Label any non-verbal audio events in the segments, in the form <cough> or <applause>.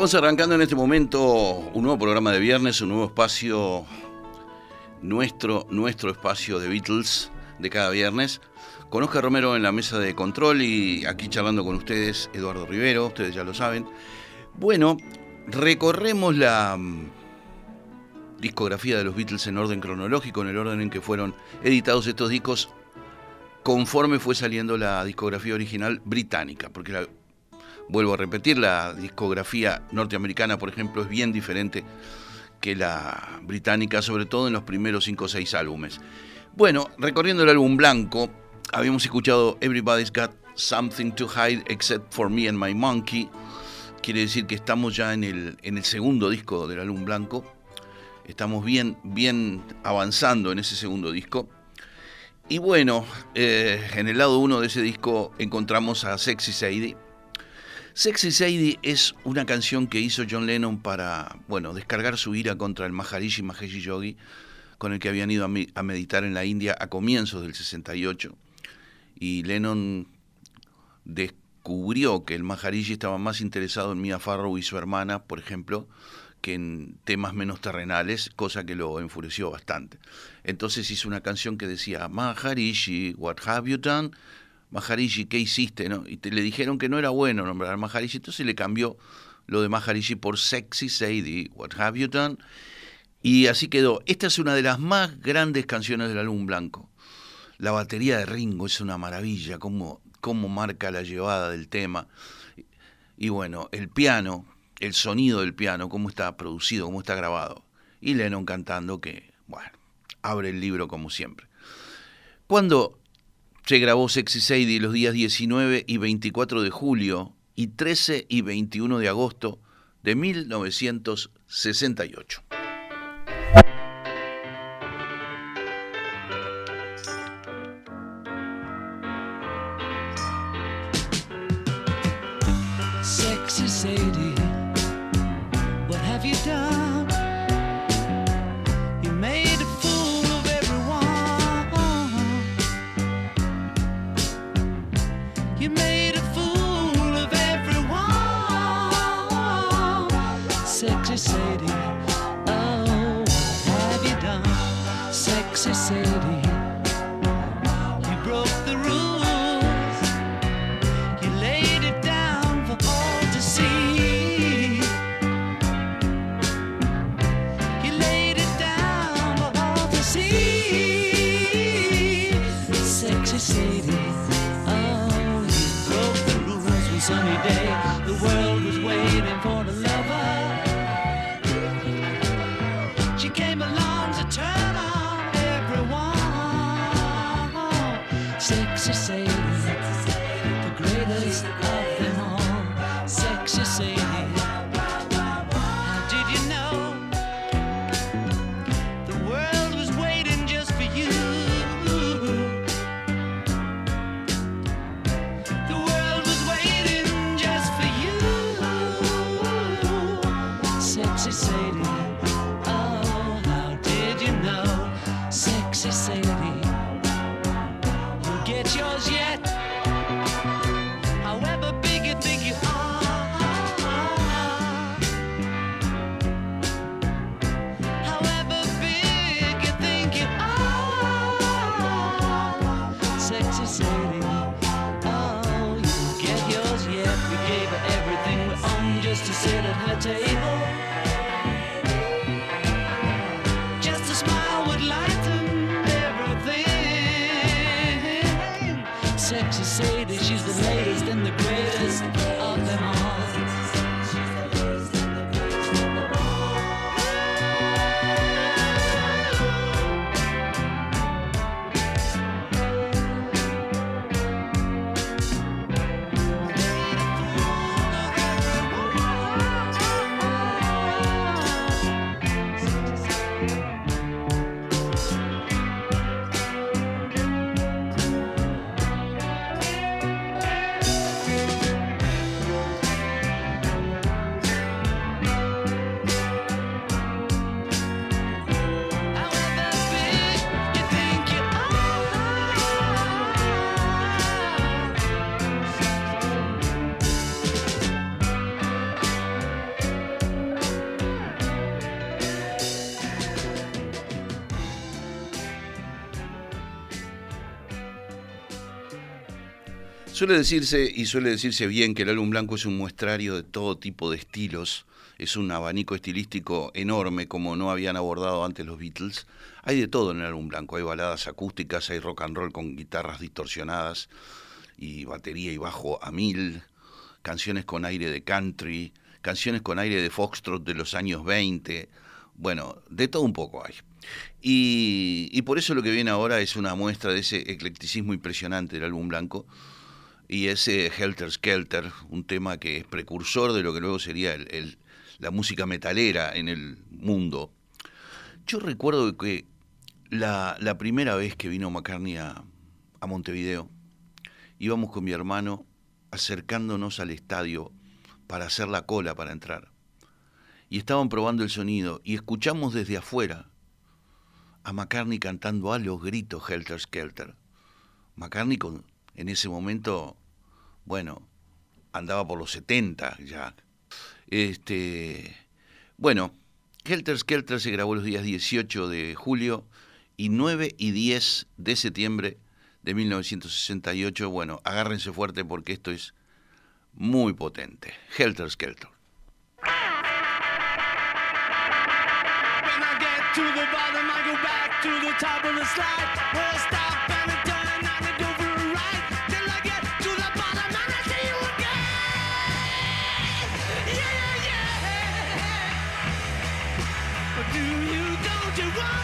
Estamos arrancando en este momento un nuevo programa de viernes, un nuevo espacio, nuestro, nuestro espacio de Beatles de cada viernes. Con Oscar Romero en la mesa de control y aquí charlando con ustedes, Eduardo Rivero, ustedes ya lo saben. Bueno, recorremos la mm, discografía de los Beatles en orden cronológico, en el orden en que fueron editados estos discos, conforme fue saliendo la discografía original británica, porque la vuelvo a repetir, la discografía norteamericana, por ejemplo, es bien diferente que la británica, sobre todo en los primeros cinco o seis álbumes. Bueno, recorriendo el álbum blanco, habíamos escuchado Everybody's Got Something to Hide Except for Me and My Monkey. Quiere decir que estamos ya en el, en el segundo disco del álbum blanco. Estamos bien, bien avanzando en ese segundo disco. Y bueno, eh, en el lado uno de ese disco encontramos a Sexy Sadie Sexy Sadie es una canción que hizo John Lennon para, bueno, descargar su ira contra el Maharishi Mahesh Yogi, con el que habían ido a, meditar en la India a comienzos del 68. Y Lennon descubrió que el Maharishi estaba más interesado en Mia Farrow y su hermana, por ejemplo, que en temas menos terrenales, cosa que lo enfureció bastante. Entonces hizo una canción que decía, Maharishi, what have you done? Maharishi, ¿qué hiciste? ¿no? Y te, le dijeron que no era bueno nombrar Maharishi, entonces le cambió lo de Maharishi por Sexy Sadie, What Have You Done? Y así quedó. Esta es una de las más grandes canciones del álbum blanco. La batería de Ringo es una maravilla, cómo, cómo marca la llevada del tema. Y bueno, el piano, el sonido del piano, cómo está producido, cómo está grabado. Y Lennon cantando que, bueno, abre el libro como siempre. Cuando se grabó Sexy Sadie los días 19 y 24 de julio y 13 y 21 de agosto de 1968. Suele decirse, y suele decirse bien, que el álbum blanco es un muestrario de todo tipo de estilos, es un abanico estilístico enorme como no habían abordado antes los Beatles. Hay de todo en el álbum blanco, hay baladas acústicas, hay rock and roll con guitarras distorsionadas y batería y bajo a mil, canciones con aire de country, canciones con aire de foxtrot de los años 20, bueno, de todo un poco hay. Y, y por eso lo que viene ahora es una muestra de ese eclecticismo impresionante del álbum blanco y ese Helter Skelter, un tema que es precursor de lo que luego sería el, la música metalera en el mundo. Yo recuerdo que la, primera vez que vino McCartney a, a, Montevideo, íbamos con mi hermano acercándonos al estadio para hacer la cola para entrar. Y estaban probando el sonido y escuchamos desde afuera a McCartney cantando a los gritos Helter Skelter. McCartney con, en ese momento bueno, andaba por los 70 ya. Este, bueno, Helter Skelter se grabó los días 18 de julio y 9 y 10 de septiembre de 1968. Bueno, agárrense fuerte porque esto es muy potente. Helter Skelter. do one.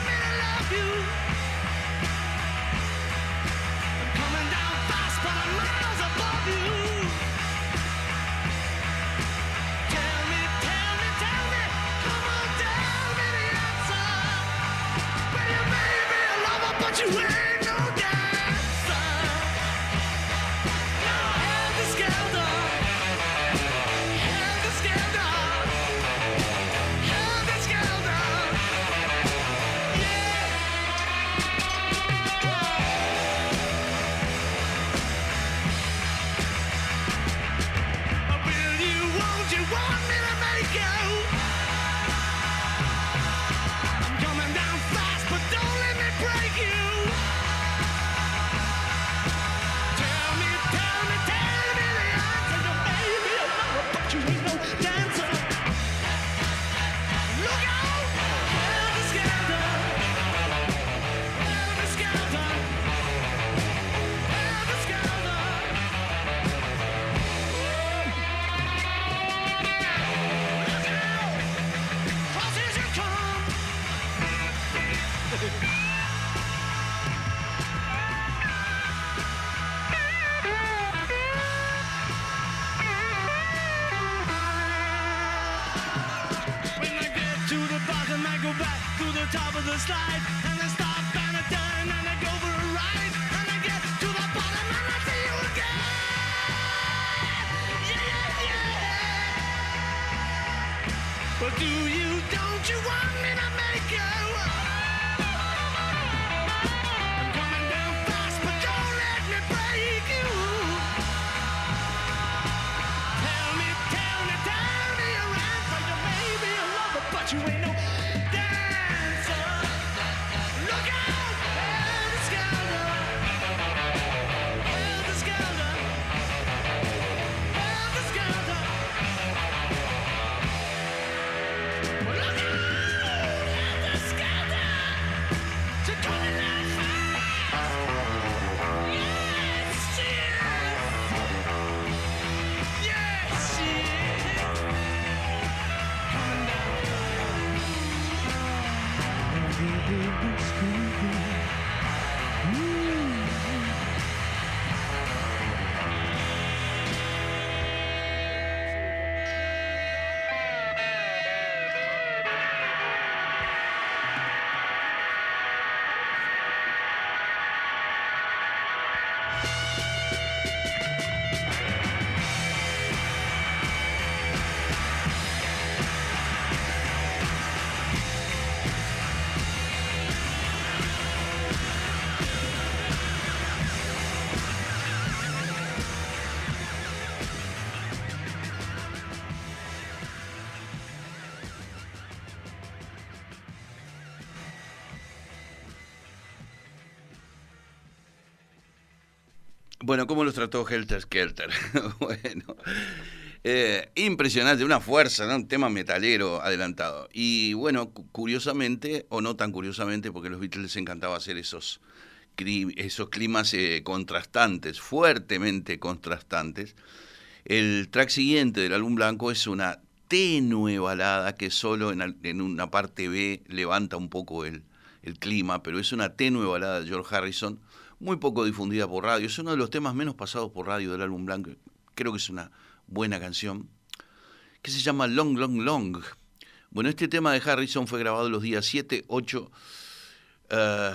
Bueno, ¿cómo los trató Helter Skelter? <laughs> bueno, eh, impresionante, una fuerza, ¿no? un tema metalero adelantado. Y bueno, curiosamente, o no tan curiosamente, porque a los Beatles les encantaba hacer esos, esos climas eh, contrastantes, fuertemente contrastantes. El track siguiente del álbum blanco es una tenue balada que solo en, una parte B levanta un poco el, el clima, pero es una tenue balada de George Harrison, muy poco difundida por radio. Es uno de los temas menos pasados por radio del álbum blanco. Creo que es una buena canción, que se llama Long, Long, Long. Bueno, este tema de Harrison fue grabado los días 7, 8 eh,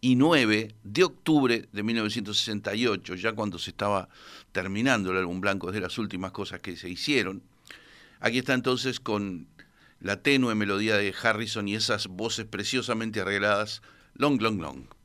y 9 de octubre de 1968, ya cuando se estaba terminando el álbum blanco, es de las últimas cosas que se hicieron. Aquí está entonces con la tenue melodía de Harrison y esas voces preciosamente arregladas, Long, Long, Long.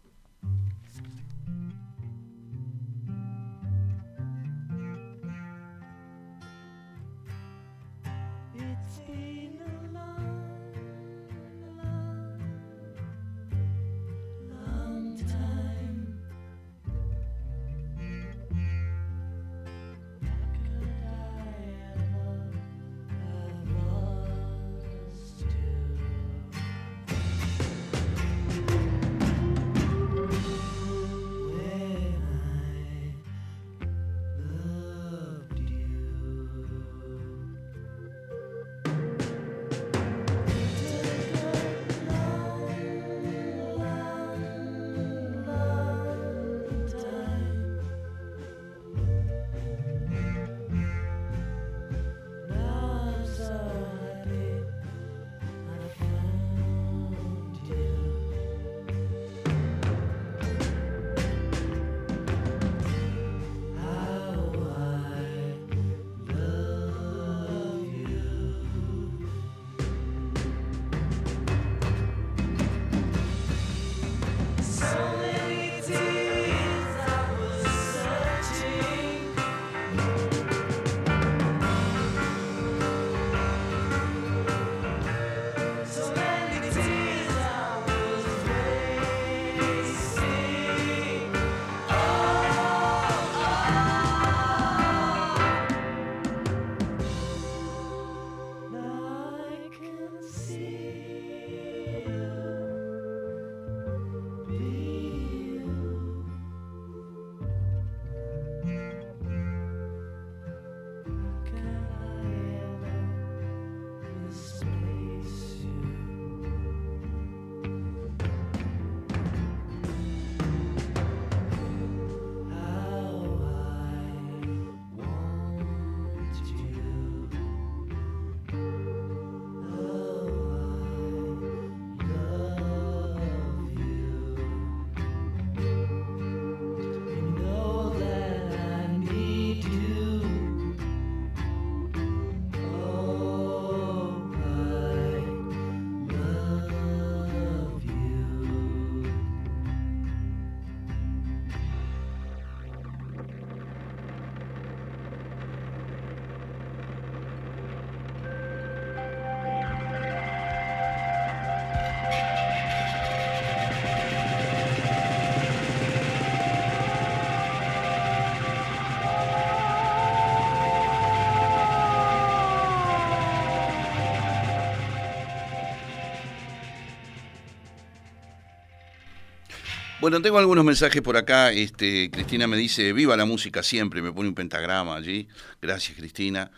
Bueno, tengo algunos mensajes por acá. Este, Cristina me dice, viva la música siempre, me pone un pentagrama allí. Gracias, Cristina.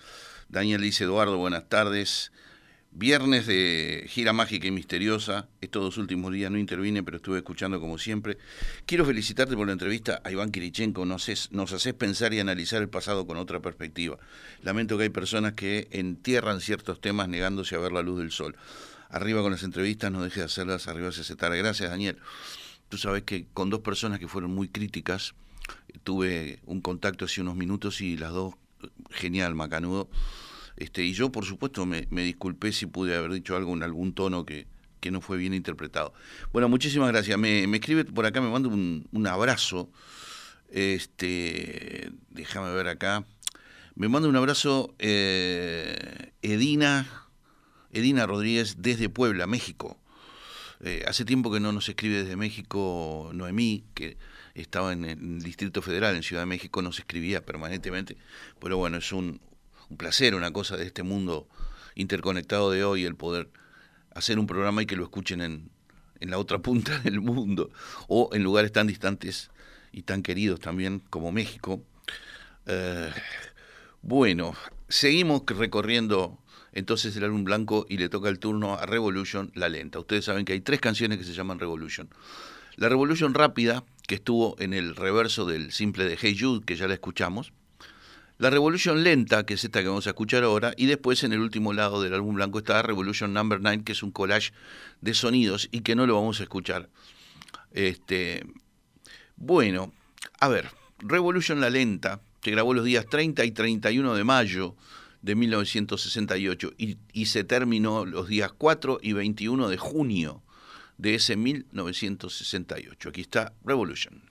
Daniel dice, Eduardo, buenas tardes. Viernes de gira mágica y misteriosa. Estos dos últimos días no intervine, pero estuve escuchando como siempre. Quiero felicitarte por la entrevista a Iván Kirichenko. Nos, nos haces pensar y analizar el pasado con otra perspectiva. Lamento que hay personas que entierran ciertos temas negándose a ver la luz del sol. Arriba con las entrevistas, no deje de hacerlas, arriba se tarde. Gracias, Daniel. Tú sabes que con dos personas que fueron muy críticas, tuve un contacto hace unos minutos y las dos, genial, macanudo. Este, y yo, por supuesto, me, disculpé si pude haber dicho algo en algún tono que, no fue bien interpretado. Bueno, muchísimas gracias. Me, escribe por acá, me manda un, abrazo. Este, déjame ver acá. Me manda un abrazo eh, Edina, Edina Rodríguez desde Puebla, México. Eh, hace tiempo que no nos escribe desde México Noemí, que estaba en el Distrito Federal, en Ciudad de México, nos escribía permanentemente. Pero bueno, es un, un placer, una cosa de este mundo interconectado de hoy, el poder hacer un programa y que lo escuchen en, en la otra punta <laughs> del mundo o en lugares tan distantes y tan queridos también como México. Eh, bueno, seguimos recorriendo entonces el álbum blanco y le toca el turno a Revolution, la lenta. Ustedes saben que hay tres canciones que se llaman Revolution. La Revolution rápida, que estuvo en el reverso del simple de Hey Jude, que ya la escuchamos. La Revolution lenta, que es esta que vamos a escuchar ahora, y después en el último lado del álbum blanco está Revolution Number 9, que es un collage de sonidos y que no lo vamos a escuchar. Este, bueno, a ver, Revolution la lenta, que grabó los días 30 y 31 de mayo de 1968 y, y se terminó los días 4 y 21 de junio de ese 1968. Aquí está Revolution.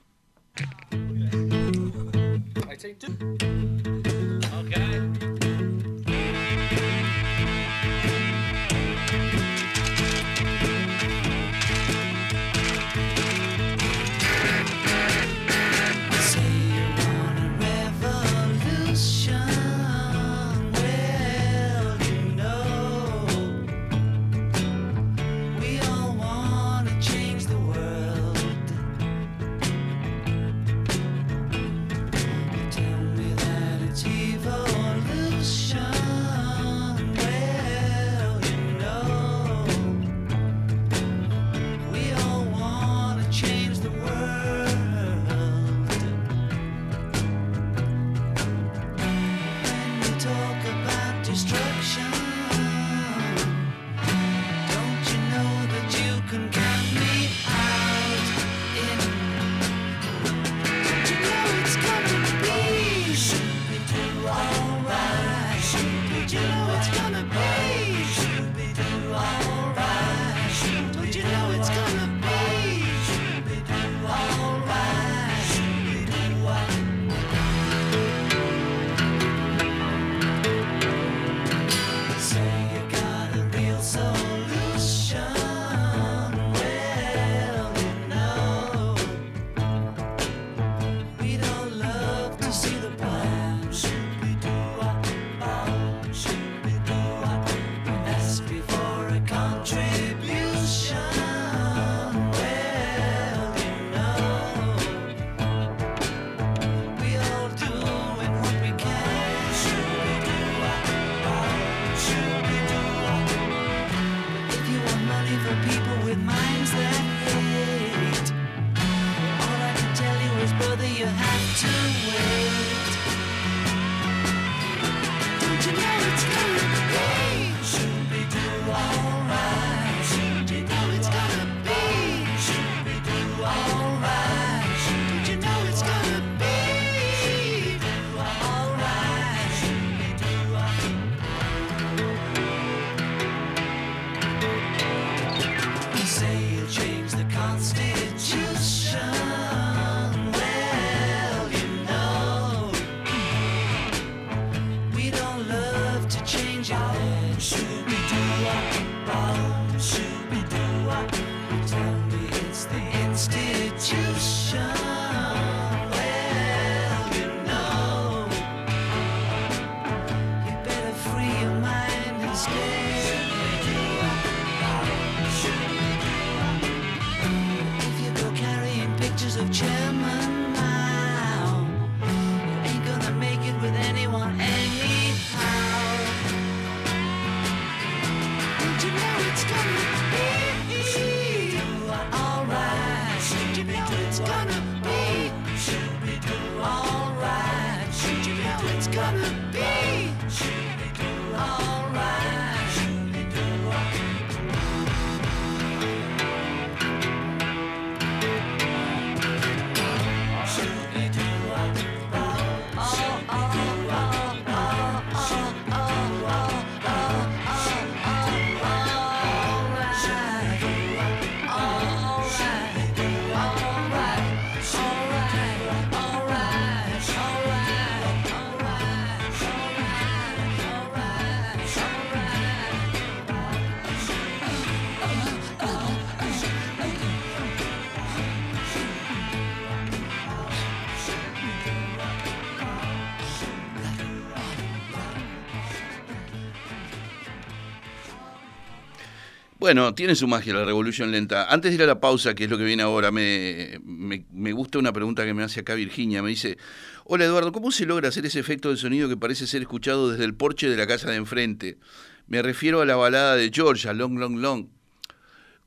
Bueno, tiene su magia la revolución lenta. Antes de ir a la pausa, que es lo que viene ahora, me, me, gusta una pregunta que me hace acá Virginia. Me dice, hola Eduardo, ¿cómo se logra hacer ese efecto de sonido que parece ser escuchado desde el porche de la casa de enfrente? Me refiero a la balada de Georgia, Long, Long, Long.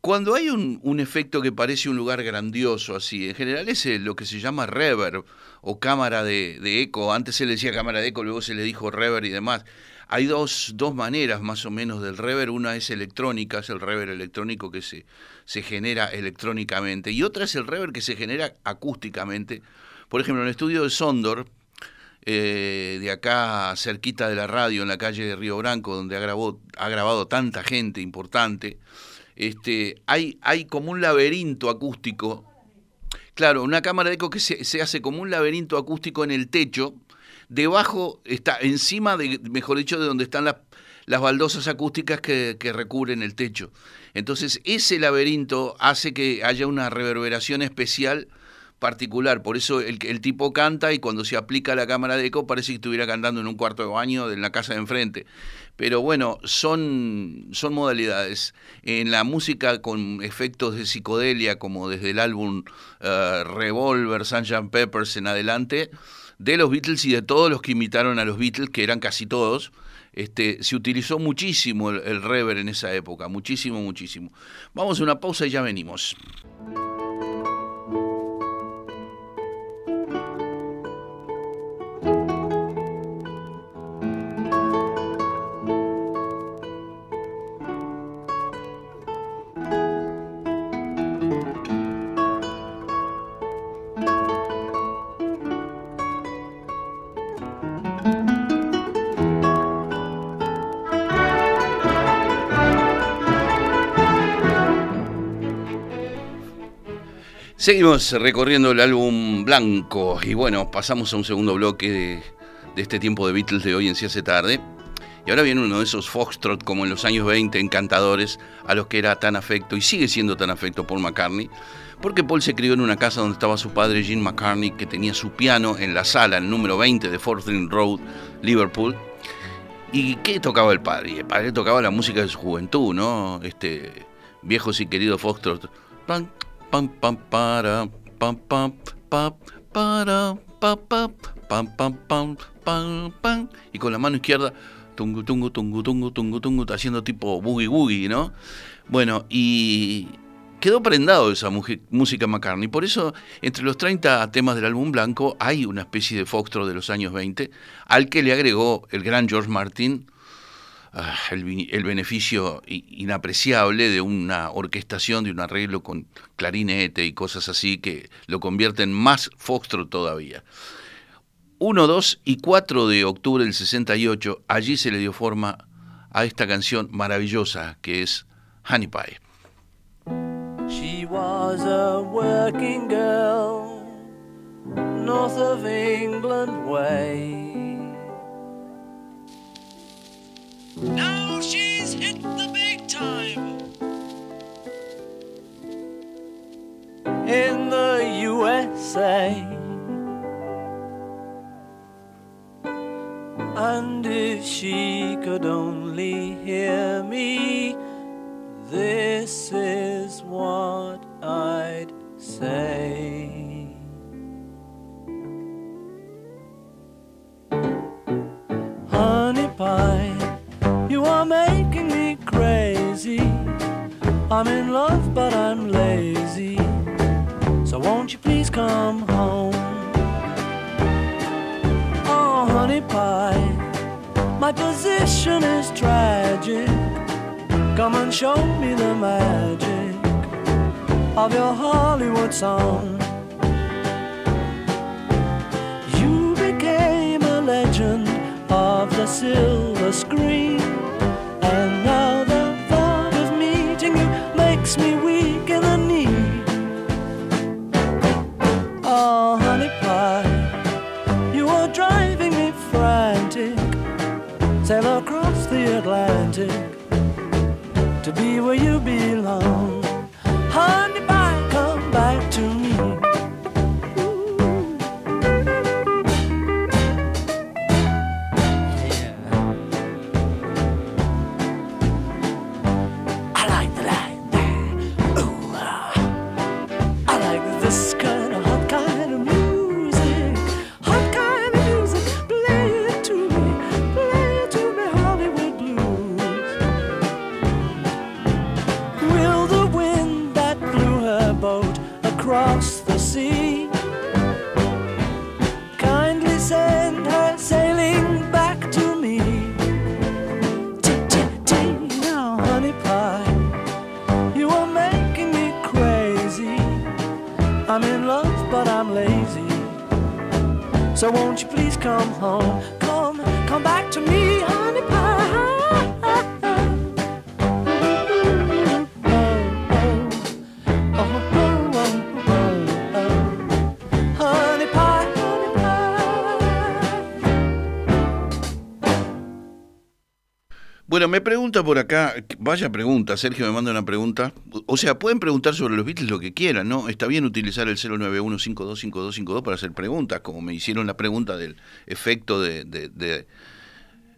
Cuando hay un, efecto que parece un lugar grandioso así, en general es lo que se llama reverb o cámara de, de eco. Antes se le decía cámara de eco, luego se le dijo reverb y demás. Hay dos, dos maneras más o menos del reverb. Una es electrónica, es el reverb electrónico que se, se genera electrónicamente. Y otra es el reverb que se genera acústicamente. Por ejemplo, en el estudio de Sondor, eh, de acá cerquita de la radio, en la calle de Río Branco, donde ha, grabado, ha grabado tanta gente importante, este, hay, hay como un laberinto acústico. Claro, una cámara de eco que se, se hace como un laberinto acústico en el techo, debajo está, encima de, mejor dicho, de donde están las, las baldosas acústicas que, que, recubren el techo. Entonces, ese laberinto hace que haya una reverberación especial particular. Por eso el, el tipo canta y cuando se aplica la cámara de eco parece que estuviera cantando en un cuarto de baño en la casa de enfrente. Pero bueno, son, son modalidades. En la música con efectos de psicodelia, como desde el álbum uh, Revolver, Sgt. Peppers en adelante, de los Beatles y de todos los que imitaron a los Beatles, que eran casi todos, este, se utilizó muchísimo el, el rever en esa época, muchísimo, muchísimo. Vamos a una pausa y ya venimos. Seguimos recorriendo el álbum blanco y bueno, pasamos a un segundo bloque de, este tiempo de Beatles de hoy en Si hace tarde. Y ahora viene uno de esos foxtrot como en los años 20, encantadores, a los que era tan afecto y sigue siendo tan afecto Paul McCartney, porque Paul se crió en una casa donde estaba su padre Jim McCartney, que tenía su piano en la sala, el número 20 de Forthing Road, Liverpool. ¿Y qué tocaba el padre? El padre tocaba la música de su juventud, ¿no? Este viejo y querido foxtrot pam pam para pam pam pam para pam pam pam pam pam pam y con la mano izquierda tungu tungu tungu tungu tungu tungu haciendo tipo boogie boogie, ¿no? Bueno, y quedó prendado esa música McCartney. Por eso, entre los 30 temas del álbum blanco, hay una especie de foxtrot de los años 20, al que le agregó el gran George Martin Ah, el, beneficio inapreciable de una orquestación, de un arreglo con clarinete y cosas así que lo convierten más foxtrot todavía. 1, 2 y 4 de octubre del 68, allí se le dio forma a esta canción maravillosa que es Honey Pie. She was a working girl, north of England way. Now she's hit the big time. In the USA. And if she could only hear me, this is what I'd say. Honey pie you are making me crazy. I'm in love, but I'm lazy. So won't you please come home? Oh, honey pie, my position is tragic. Come and show me the magic of your Hollywood song. You became a legend of the silver screen. And now the thought of meeting you makes me weak in the knee. Oh, honey pie, you are driving me frantic. Sail across the Atlantic to be where you belong. Por acá, vaya pregunta, Sergio me manda una pregunta. O sea, pueden preguntar sobre los Beatles lo que quieran, ¿no? Está bien utilizar el 091525252 para hacer preguntas, como me hicieron la pregunta del efecto de, de, de,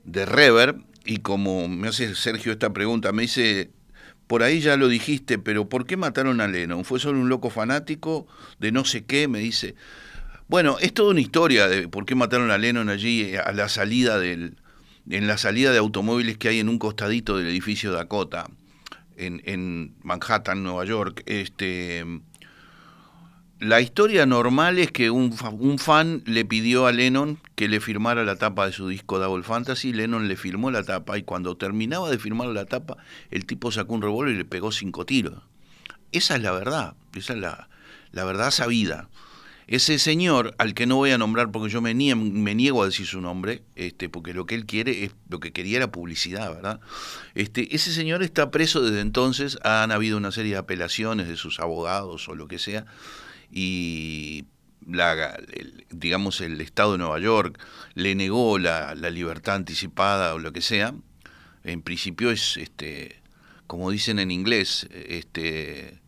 de y como me hace Sergio esta pregunta, me dice, por ahí ya lo dijiste, pero ¿por qué mataron a Lennon? ¿Fue solo un loco fanático de no sé qué? Me dice. Bueno, es toda una historia de por qué mataron a Lennon allí eh, a la salida del, en la salida de automóviles que hay en un costadito del edificio Dakota, en, en Manhattan, Nueva York. Este, la historia normal es que un, un fan le pidió a Lennon que le firmara la tapa de su disco Double Fantasy, Lennon le firmó la tapa y cuando terminaba de firmar la tapa, el tipo sacó un revólver y le pegó cinco tiros. Esa es la verdad, esa es la verdad sabida. Ese señor, al que no voy a nombrar porque yo me, nie- me niego a decir su nombre, este, porque lo que él quiere es lo que quería era publicidad, ¿verdad? Este, ese señor está preso desde entonces, han habido una serie de apelaciones de sus abogados o lo que sea, y la, digamos el Estado de Nueva York le negó la, la libertad anticipada o lo que sea. En principio es, este, como dicen en inglés, este,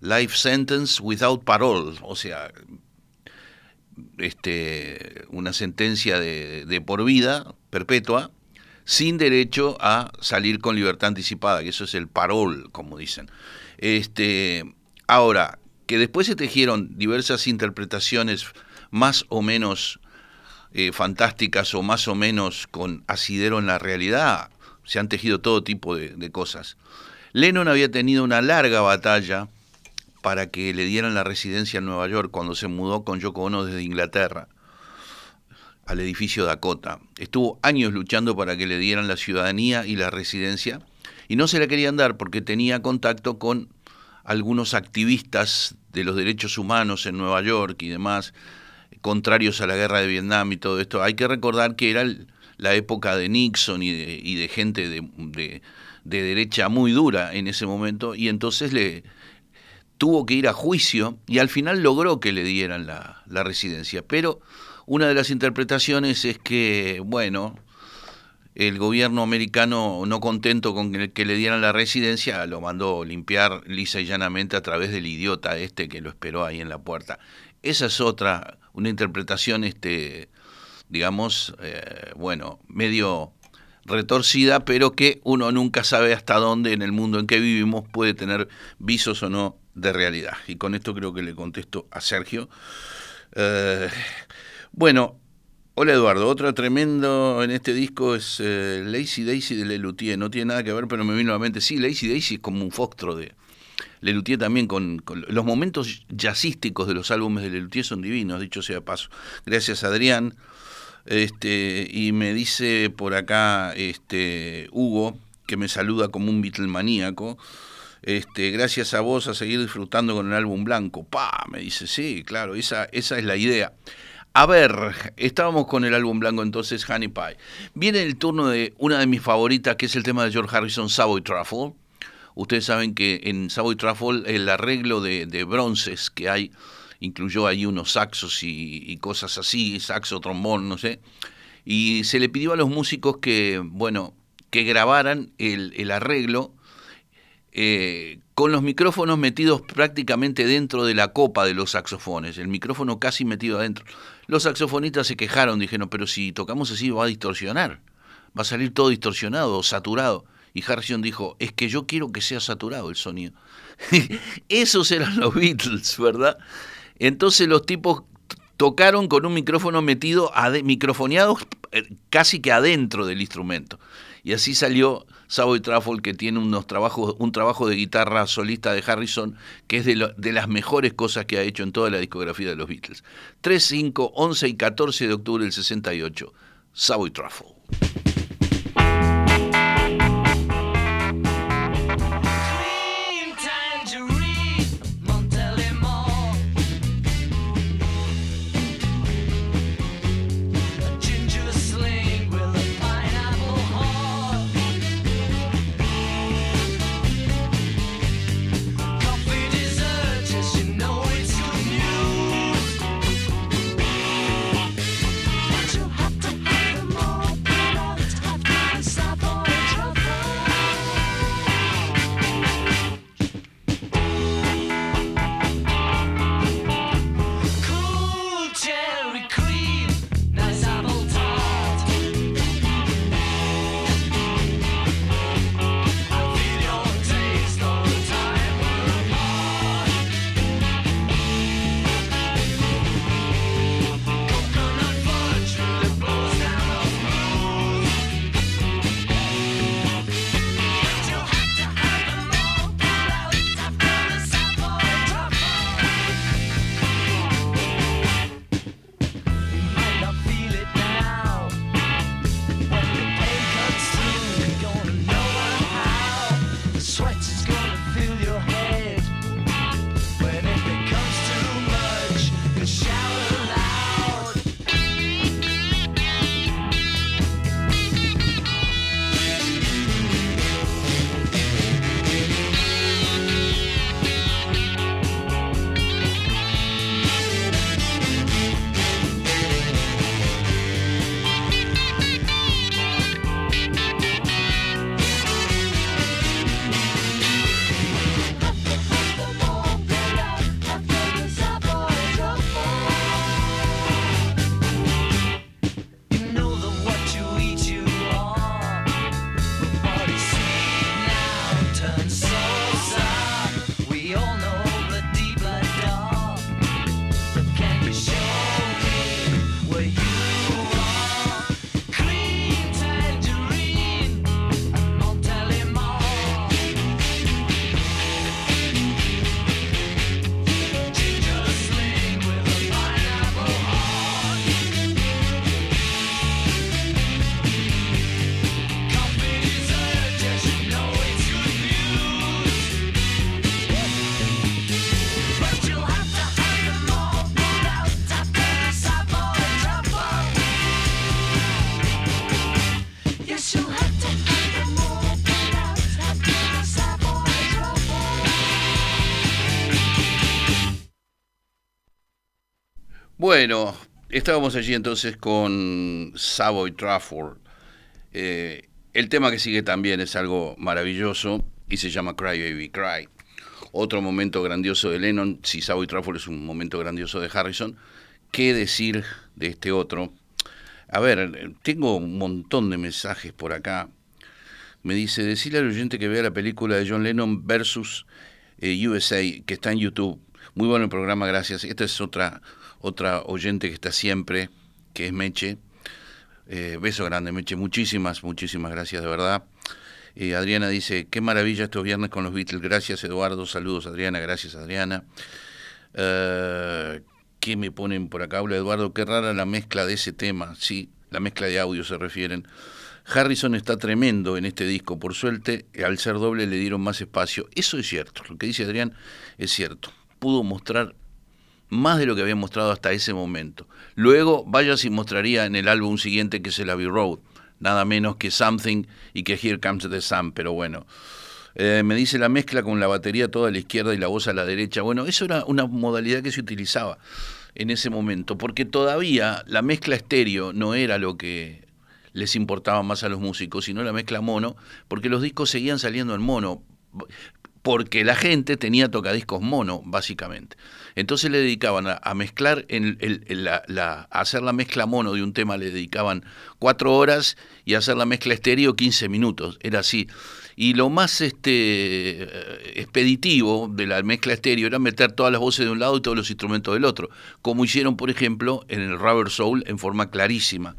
life sentence without parole, o sea, este, una sentencia de, por vida perpetua sin derecho a salir con libertad anticipada, que eso es el parol, como dicen. Este, ahora, que después se tejieron diversas interpretaciones más o menos eh, fantásticas o más o menos con asidero en la realidad, se han tejido todo tipo de, de cosas. Lennon había tenido una larga batalla para que le dieran la residencia en Nueva York cuando se mudó con Yoko Ono desde Inglaterra al edificio Dakota. Estuvo años luchando para que le dieran la ciudadanía y la residencia y no se la querían dar porque tenía contacto con algunos activistas de los derechos humanos en Nueva York y demás, contrarios a la guerra de Vietnam y todo esto. Hay que recordar que era la época de Nixon y de, y de gente de, de- de derecha muy dura en ese momento y entonces le tuvo que ir a juicio y al final logró que le dieran la, residencia. Pero una de las interpretaciones es que, bueno, el gobierno americano, no contento con que, que le dieran la residencia, lo mandó limpiar lisa y llanamente a través del idiota este que lo esperó ahí en la puerta. Esa es otra, una interpretación, este, digamos, eh, bueno, medio retorcida, pero que uno nunca sabe hasta dónde en el mundo en que vivimos puede tener visos o no de realidad. Y con esto creo que le contesto a Sergio. Eh, bueno, hola Eduardo, otro tremendo en este disco es eh, Lazy Daisy de Lelutier. No tiene nada que ver, pero me vino a la mente. Sí, Lazy Daisy es como un foxtro de Lelutier también. Con, los momentos jazzísticos de los álbumes de Lelutier son divinos, dicho sea paso. Gracias Adrián. Este, y me dice por acá este, Hugo, que me saluda como un Beatlemaníaco. Este, gracias a vos a seguir disfrutando con el álbum blanco. Pa, me dice, sí, claro, esa, esa es la idea. A ver, estábamos con el álbum blanco entonces, Honey Pie. Viene el turno de una de mis favoritas, que es el tema de George Harrison, Savoy Truffle. Ustedes saben que en Savoy Truffle el arreglo de, bronces que hay incluyó ahí unos saxos y, cosas así, saxo, trombón, no sé. Y se le pidió a los músicos que, bueno, que grabaran el arreglo eh, con los micrófonos metidos prácticamente dentro de la copa de los saxofones, el micrófono casi metido adentro. Los saxofonistas se quejaron, dijeron, pero si tocamos así va a distorsionar, va a salir todo distorsionado, saturado. Y Harrison dijo, es que yo quiero que sea saturado el sonido. <laughs> Esos eran los Beatles, ¿verdad? Entonces los tipos tocaron con un micrófono metido, microfoneado eh, casi que adentro del instrumento. Y así salió Savoy Truffle, que tiene unos trabajos, un trabajo de guitarra solista de Harrison, que es de, lo, de, las mejores cosas que ha hecho en toda la discografía de los Beatles. 3, 5, 11 y 14 de octubre del 68, Savoy Truffle. Bueno, estábamos allí entonces con Savoy Trafford. Eh, el tema que sigue también es algo maravilloso y se llama Cry Baby Cry. Otro momento grandioso de Lennon, si Savoy Trafford es un momento grandioso de Harrison, ¿qué decir de este otro? A ver, tengo un montón de mensajes por acá. Me dice, decirle al oyente que vea la película de John Lennon versus eh, USA, que está en YouTube. Muy bueno el programa, gracias. Esta es otra, otra oyente que está siempre, que es Meche. Eh, beso grande, Meche. Muchísimas, muchísimas gracias, de verdad. Eh, Adriana dice, qué maravilla estos viernes con los Beatles. Gracias, Eduardo. Saludos, Adriana. Gracias, Adriana. ¿Qué me ponen por acá? Habla Eduardo, qué rara la mezcla de ese tema. Sí, la mezcla de audio se refieren. Harrison está tremendo en este disco, por suerte, al ser doble le dieron más espacio. Eso es cierto, lo que dice Adrián es cierto. Pudo mostrar más de lo que había mostrado hasta ese momento. Luego, vaya si mostraría en el álbum siguiente que es el Abbey Road, nada menos que Something y que Here Comes the Sun, pero bueno. Eh, me dice la mezcla con la batería toda a la izquierda y la voz a la derecha. Bueno, eso era una modalidad que se utilizaba en ese momento, porque todavía la mezcla estéreo no era lo que les importaba más a los músicos, sino la mezcla mono, porque los discos seguían saliendo en mono, porque la gente tenía tocadiscos mono, básicamente. Entonces le dedicaban a, mezclar, en, la, a hacer la mezcla mono de un tema le dedicaban cuatro horas y a hacer la mezcla estéreo 15 minutos, era así. Y lo más este, expeditivo de la mezcla estéreo era meter todas las voces de un lado y todos los instrumentos del otro, como hicieron, por ejemplo, en el Rubber Soul en forma clarísima.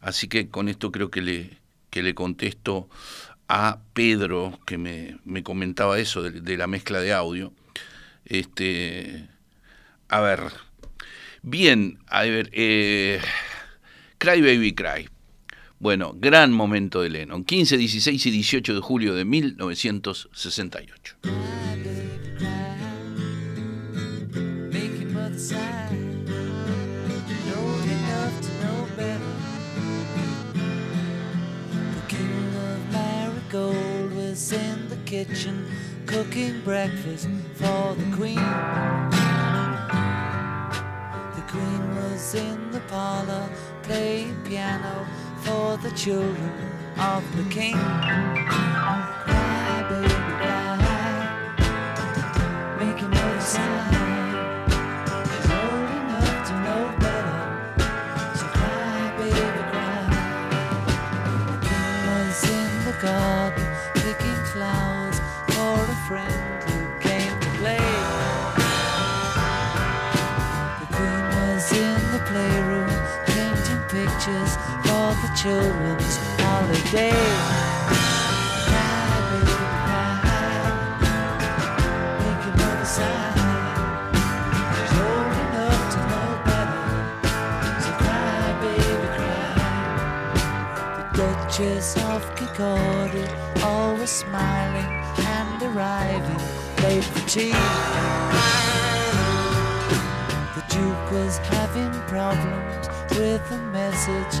Así que con esto creo que le, que le contesto a Pedro, que me, comentaba eso de, la mezcla de audio. Este, a ver, bien, a ver, eh, Cry Baby Cry. Bueno, gran momento de Lennon, 15, 16 y 18 de julio de 1968. Was in the kitchen cooking breakfast for the Queen. The Queen was in the parlor playing piano for the children of the king. Cry, baby, sign. She's cry. The Duchess of Kincardie, always smiling and arriving late for tea. The Duke was having problems with a message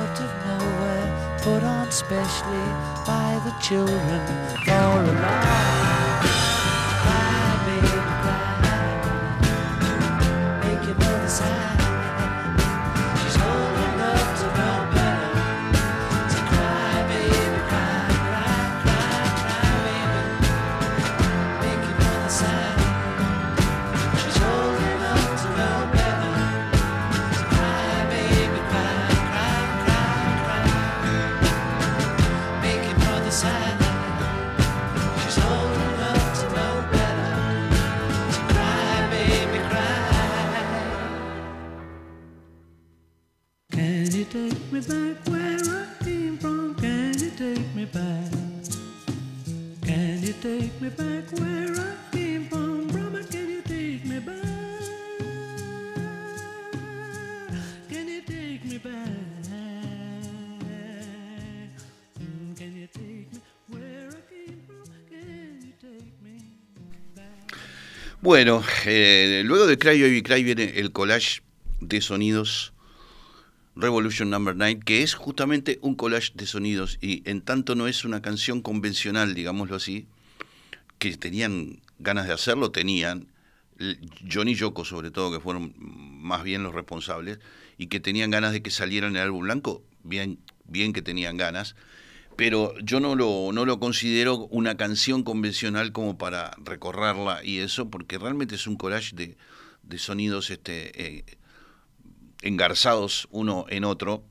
put on specially by the children for a laugh. Cry, baby, cry. Make your mother sigh. take me back where I came from? Can you take me back? Can you take me back where I came from? Brahma, can you take me back? Can you take me back? Mm, where I came from? Bueno, eh, luego de Cry Baby Cry viene el collage de sonidos Revolution Number 9, que es justamente un collage de sonidos y en tanto no es una canción convencional, digámoslo así, que tenían ganas de hacerlo, tenían, John y Yoko sobre todo, que fueron más bien los responsables, y que tenían ganas de que saliera en el álbum blanco, bien, bien que tenían ganas, pero yo no lo, no lo considero una canción convencional como para recorrerla y eso, porque realmente es un collage de, de sonidos este, eh, engarzados uno en otro.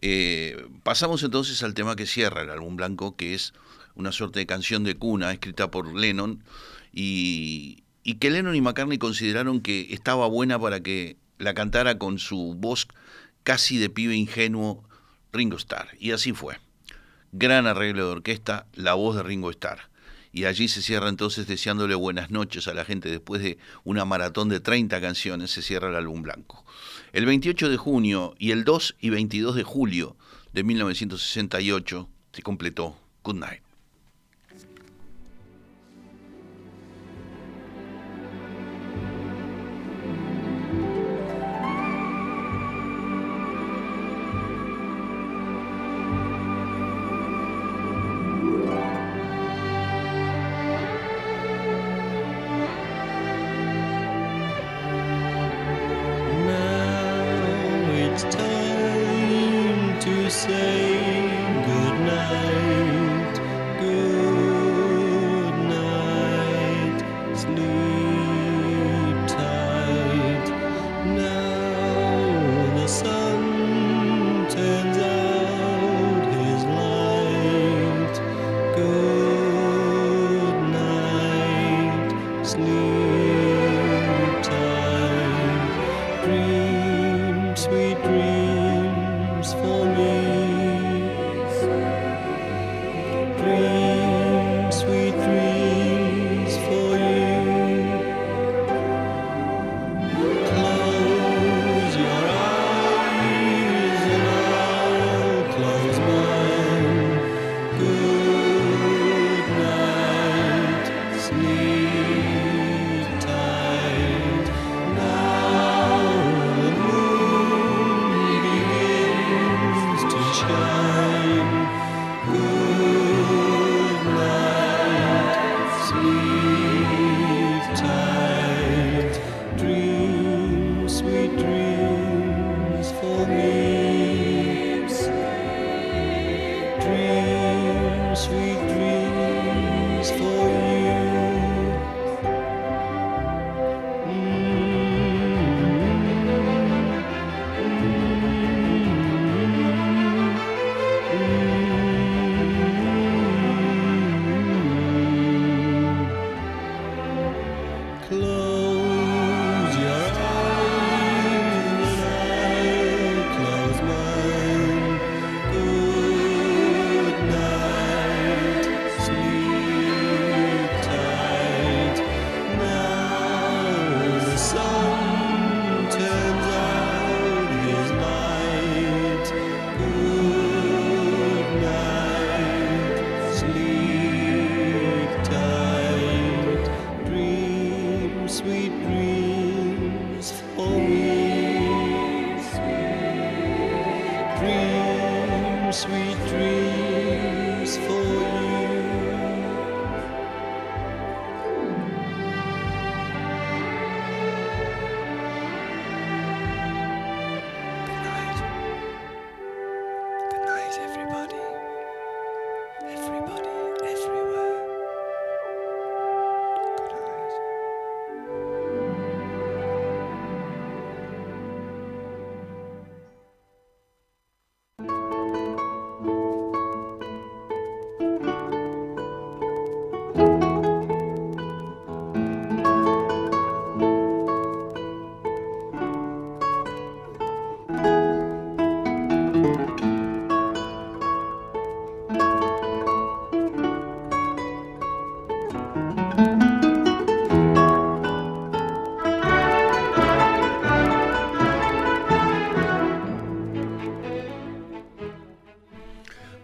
Eh, pasamos entonces al tema que cierra el álbum blanco, que es una suerte de canción de cuna escrita por Lennon y, y que Lennon y McCartney consideraron que estaba buena para que la cantara con su voz casi de pibe ingenuo Ringo Starr. Y así fue. Gran arreglo de orquesta, la voz de Ringo Starr. Y allí se cierra entonces deseándole buenas noches a la gente después de una maratón de 30 canciones, se cierra el álbum blanco. El 28 de junio y el 2 y 22 de julio de 1968 se completó Good Night.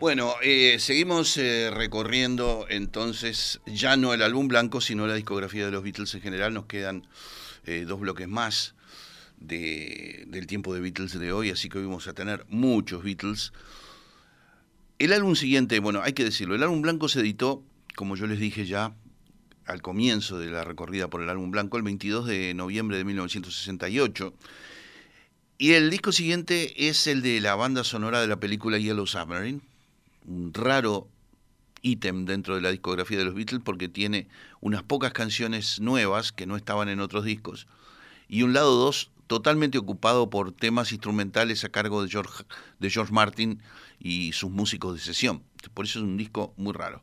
Bueno, eh, seguimos eh, recorriendo entonces ya no el álbum blanco, sino la discografía de los Beatles en general. Nos quedan eh, dos bloques más de- del tiempo de Beatles de hoy, así que hoy vamos a tener muchos Beatles. El álbum siguiente, bueno, hay que decirlo, el álbum blanco se editó, como yo les dije ya al comienzo de la recorrida por el álbum blanco, el 22 de noviembre de 1968. Y el disco siguiente es el de la banda sonora de la película Yellow Submarine, un raro ítem dentro de la discografía de los Beatles porque tiene unas pocas canciones nuevas que no estaban en otros discos y un lado 2 totalmente ocupado por temas instrumentales a cargo de George, de George Martin y sus músicos de sesión. Por eso es un disco muy raro.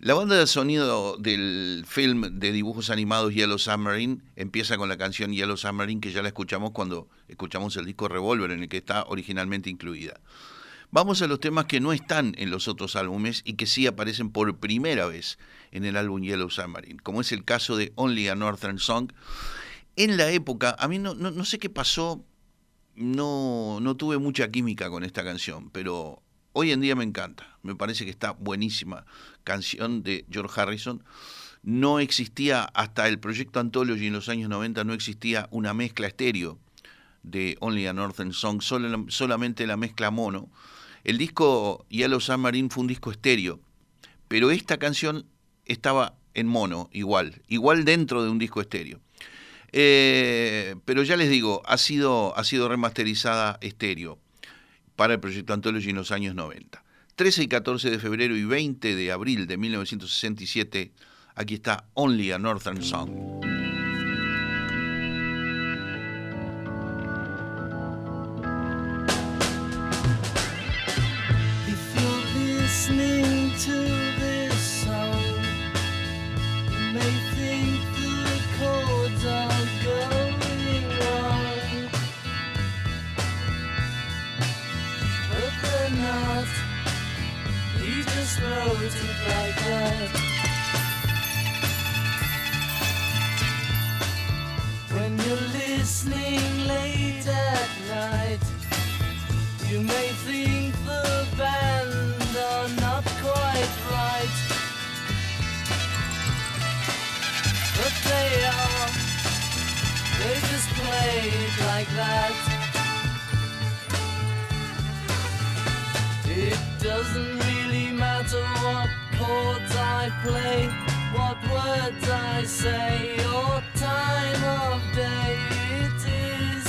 La banda de sonido del film de dibujos animados Yellow Submarine empieza con la canción Yellow Submarine que ya la escuchamos cuando escuchamos el disco Revolver en el que está originalmente incluida. Vamos a los temas que no están en los otros álbumes y que sí aparecen por primera vez en el álbum Yellow Submarine, como es el caso de Only a Northern Song. En la época, a mí no, no, sé qué pasó, no, no tuve mucha química con esta canción, pero hoy en día me encanta. Me parece que está buenísima. Canción de George Harrison. No existía, hasta el proyecto Anthology en los años 90, no existía una mezcla estéreo de Only a Northern Song, solo- solamente la mezcla mono. El disco Yellow Submarine fue un disco estéreo, pero esta canción estaba en mono, igual, igual dentro de un disco estéreo. Eh, pero ya les digo, ha sido, ha sido remasterizada estéreo para el proyecto Anthology en los años 90. 13 y 14 de febrero y 20 de abril de 1967, aquí está Only a Northern Song. It like that. When you're listening late at night. You may think the band are not quite right, but they are. They just play it like that. It doesn't matter what chords I play, what words I say, or time of day it is,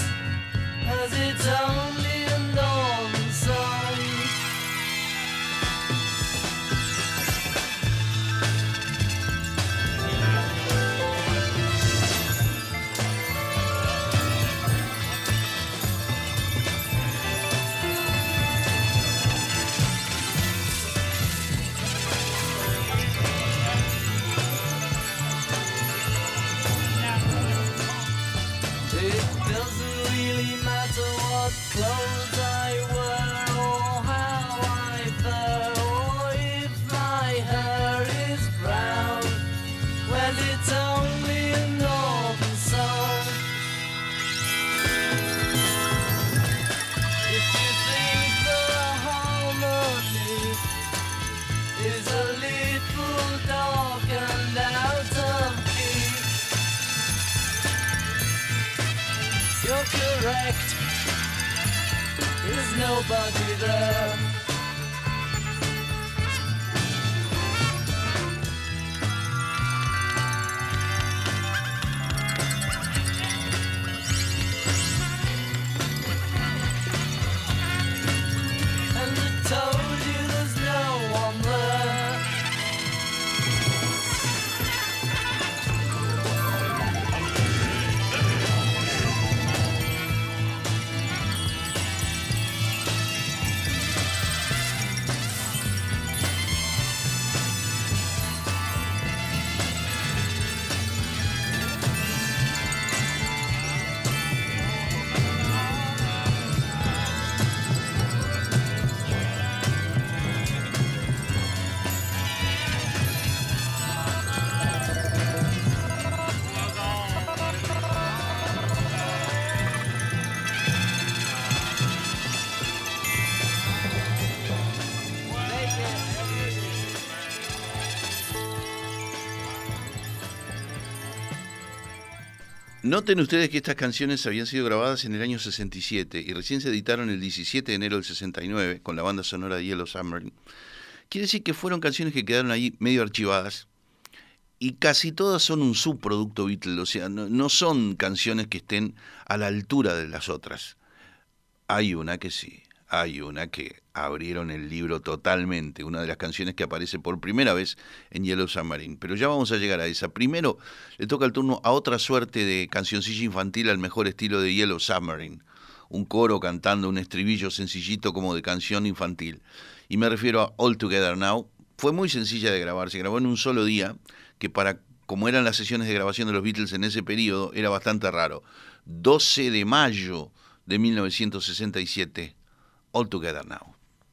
as it's only Noten ustedes que estas canciones habían sido grabadas en el año 67 y recién se editaron el 17 de enero del 69 con la banda sonora de Yellow Submarine. Quiere decir que fueron canciones que quedaron ahí medio archivadas y casi todas son un subproducto Beatles, o sea, no, no son canciones que estén a la altura de las otras. Hay una que sí, hay una que abrieron el libro totalmente, una de las canciones que aparece por primera vez en Yellow Submarine. Pero ya vamos a llegar a esa. Primero le toca el turno a otra suerte de cancioncilla infantil al mejor estilo de Yellow Submarine. Un coro cantando un estribillo sencillito como de canción infantil. Y me refiero a All Together Now. Fue muy sencilla de grabar, se grabó en un solo día, que para como eran las sesiones de grabación de los Beatles en ese periodo, era bastante raro. 12 de mayo de 1967, All Together Now.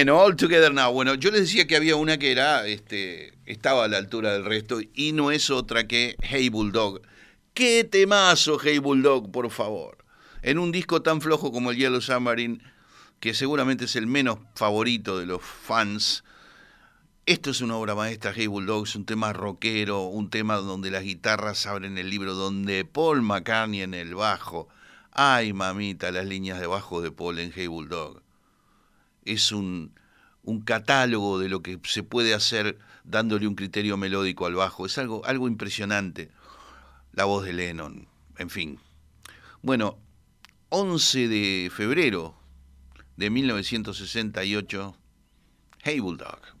Bueno, All Together Now. Bueno, yo les decía que había una que era, este, estaba a la altura del resto y no es otra que Hey Bulldog. ¡Qué temazo, Hey Bulldog, por favor! En un disco tan flojo como el Yellow Submarine, que seguramente es el menos favorito de los fans, esto es una obra maestra, Hey Bulldog, es un tema rockero, un tema donde las guitarras abren el libro, donde Paul McCartney en el bajo. Ay, mamita, las líneas de bajo de Paul en Hey Bulldog es un, un catálogo de lo que se puede hacer dándole un criterio melódico al bajo. Es algo, algo impresionante. La voz de Lennon, en fin. Bueno, 11 de febrero de 1968, Hey Bulldog.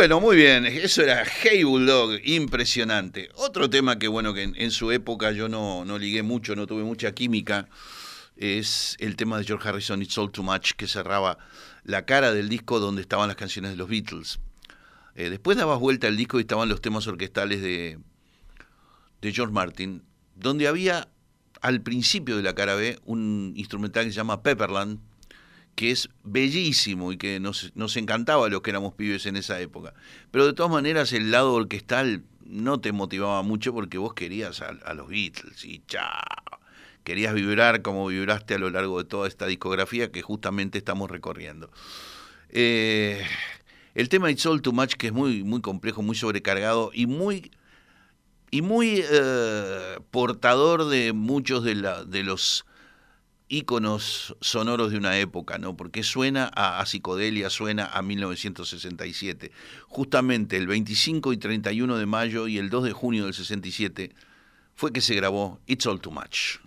Bueno, muy bien, eso era Hey Bulldog, impresionante. Otro tema que bueno, que en, su época yo no, no ligué mucho, no tuve mucha química, es el tema de George Harrison, It's All Too Much, que cerraba la cara del disco donde estaban las canciones de los Beatles. Eh, después dabas vuelta al disco y estaban los temas orquestales de, de George Martin, donde había al principio de la cara B un instrumental que se llama Pepperland, que es bellísimo y que nos, nos encantaba a los que éramos pibes en esa época. Pero de todas maneras el lado orquestal no te motivaba mucho porque vos querías a, los Beatles y chao. Querías vibrar como vibraste a lo largo de toda esta discografía que justamente estamos recorriendo. Eh, el tema It's All Too Much, que es muy, muy complejo, muy sobrecargado y muy, y muy eh, portador de muchos de, la, de los íconos sonoros de una época, ¿no? Porque suena a, a, psicodelia, suena a 1967. Justamente el 25 y 31 de mayo y el 2 de junio del 67 fue que se grabó It's All Too Much.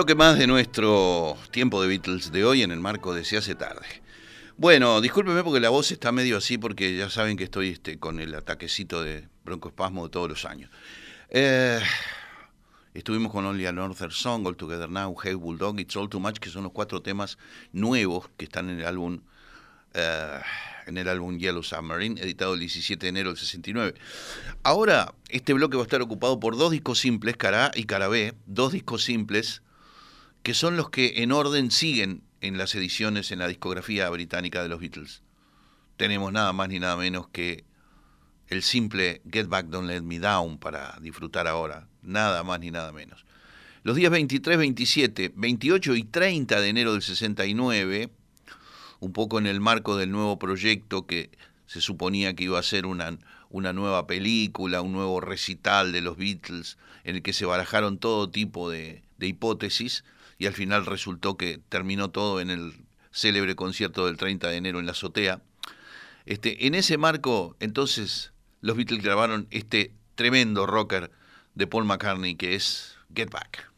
Bloque más de nuestro tiempo de Beatles de hoy en el marco de Se hace tarde. Bueno, discúlpeme porque la voz está medio así porque ya saben que estoy este, con el ataquecito de broncoespasmo de todos los años. Eh, estuvimos con Only a Northern Song, All Together Now, Hey Bulldog, It's All Too Much, que son los cuatro temas nuevos que están en el álbum eh, en el álbum Yellow Submarine, editado el 17 de enero del 69. Ahora, este bloque va a estar ocupado por dos discos simples, cara A y cara B, dos discos simples que son los que en orden siguen en las ediciones en la discografía británica de los Beatles. Tenemos nada más ni nada menos que el simple Get Back Don't Let Me Down para disfrutar ahora, nada más ni nada menos. Los días 23, 27, 28 y 30 de enero del 69, un poco en el marco del nuevo proyecto que se suponía que iba a ser una, una nueva película, un nuevo recital de los Beatles, en el que se barajaron todo tipo de, de hipótesis, y al final resultó que terminó todo en el célebre concierto del 30 de enero en la azotea. Este, en ese marco, entonces, los Beatles grabaron este tremendo rocker de Paul McCartney que es Get Back.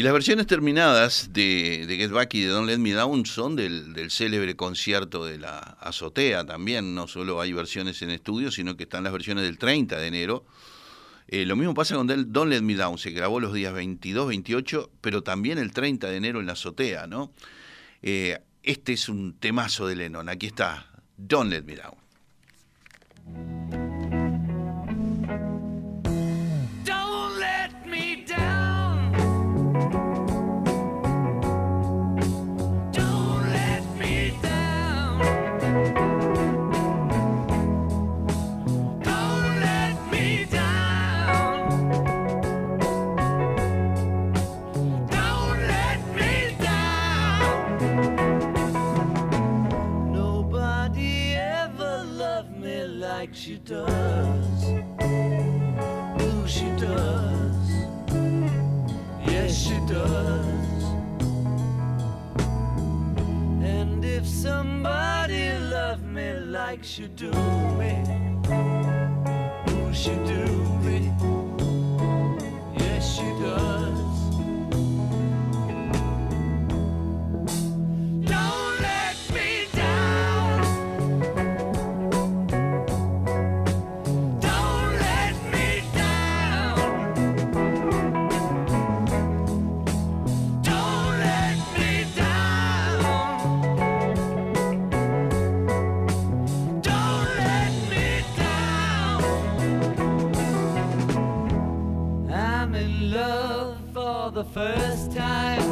Y las versiones terminadas de, Get Back y de Don't Let Me Down son del, célebre concierto de la azotea también. No solo hay versiones en estudio, sino que están las versiones del 30 de enero. Eh, lo mismo pasa con Don't Let Me Down. Se grabó los días 22, 28, pero también el 30 de enero en la azotea, ¿no? Eh, este es un temazo de Lennon. Aquí está. Don't Let Me Down. Me like she do me, ooh, she do the first time.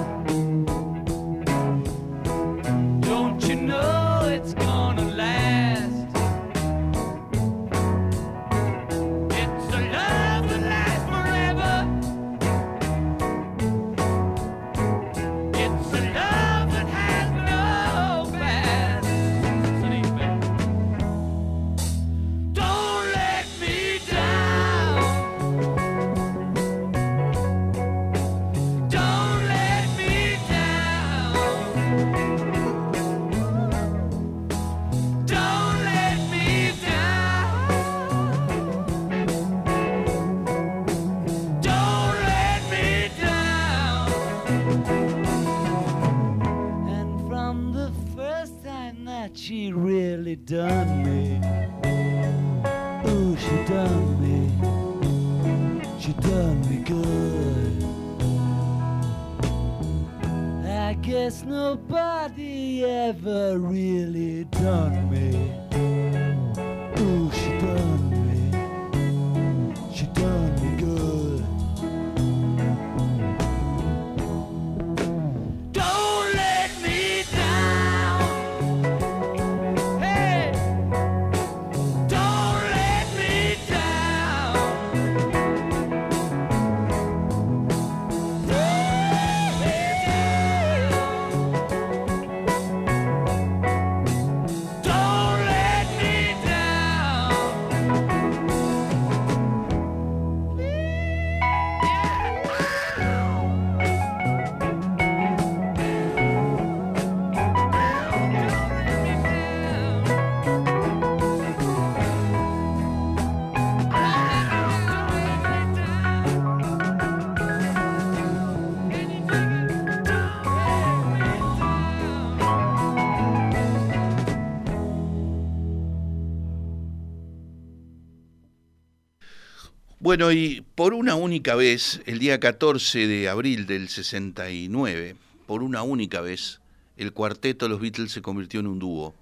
Bueno, y por una única vez, el día 14 de abril del 69, por una única vez, el cuarteto de los Beatles se convirtió en un dúo.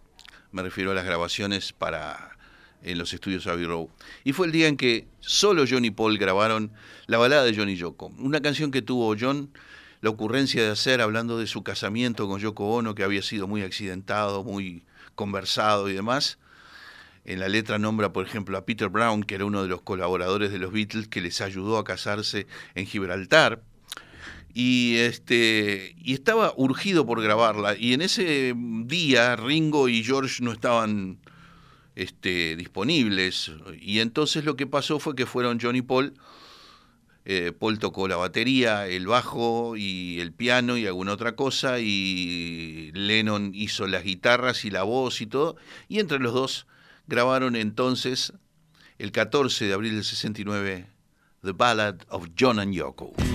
Me refiero a las grabaciones para en los estudios Abbey Road. Y fue el día en que solo John y Paul grabaron la balada de John y Yoko, una canción que tuvo John la ocurrencia de hacer hablando de su casamiento con Yoko Ono, que había sido muy accidentado, muy conversado y demás. En la letra nombra, por ejemplo, a Peter Brown, que era uno de los colaboradores de los Beatles, que les ayudó a casarse en Gibraltar. Y, este, y estaba urgido por grabarla. Y en ese día Ringo y George no estaban este, disponibles. Y entonces lo que pasó fue que fueron John y Paul. Eh, Paul tocó la batería, el bajo y el piano y alguna otra cosa. Y Lennon hizo las guitarras y la voz y todo. Y entre los dos grabaron entonces, el 14 de abril del 69, The Ballad of John and Yoko.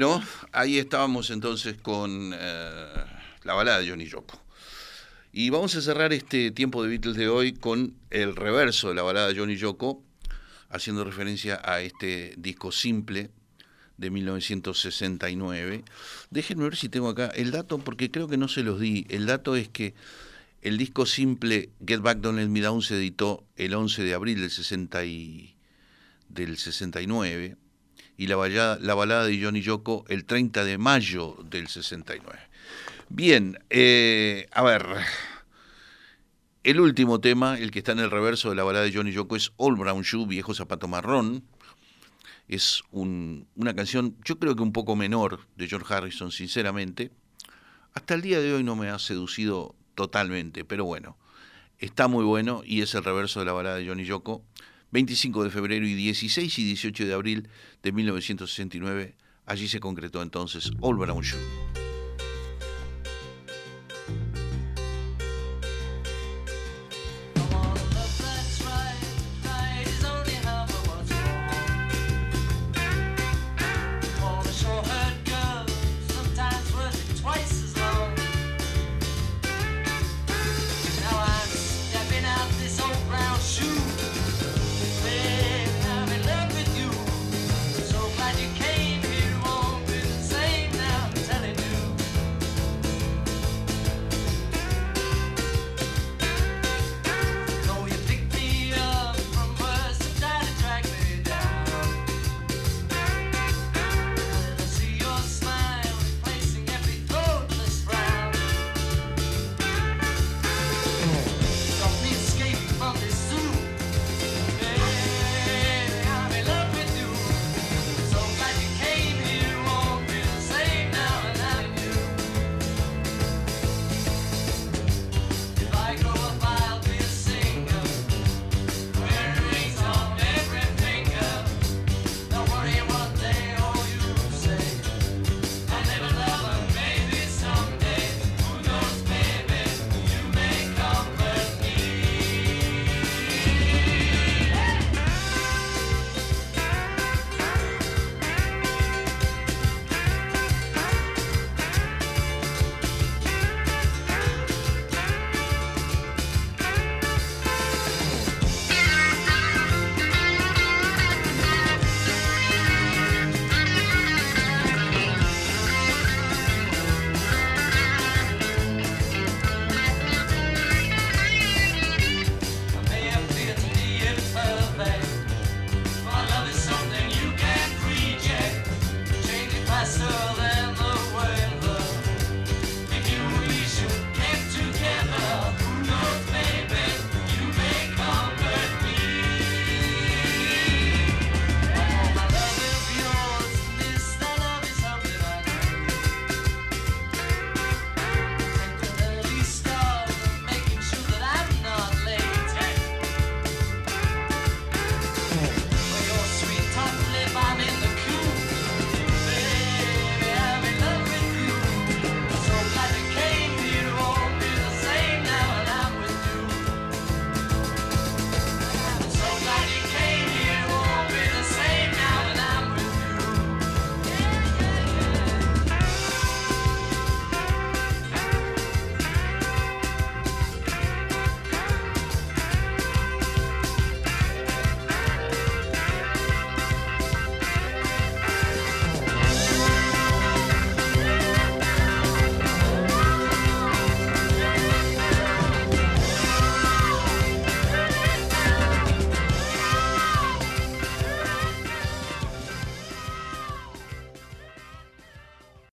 Bueno, ahí estábamos entonces con eh, la balada de Johnny Yoko. Y vamos a cerrar este tiempo de Beatles de hoy con el reverso de la balada de Johnny Yoko, haciendo referencia a este disco simple de 1969. Déjenme ver si tengo acá el dato, porque creo que no se los di. El dato es que el disco simple Get Back Don't Let Me Down se editó el 11 de abril del, 60 y- del 69 y la balada, la balada de Johnny Yoko el 30 de mayo del 69. Bien, eh, a ver, el último tema, el que está en el reverso de la balada de Johnny Yoko es All Brown Shoe, Viejo Zapato Marrón. Es un- una canción, yo creo que un poco menor de George Harrison, sinceramente. Hasta el día de hoy no me ha seducido totalmente, pero bueno, está muy bueno y es el reverso de la balada de Johnny Yoko. 25 de febrero y 16 y 18 de abril de 1969, allí se concretó entonces All Brown Shoe.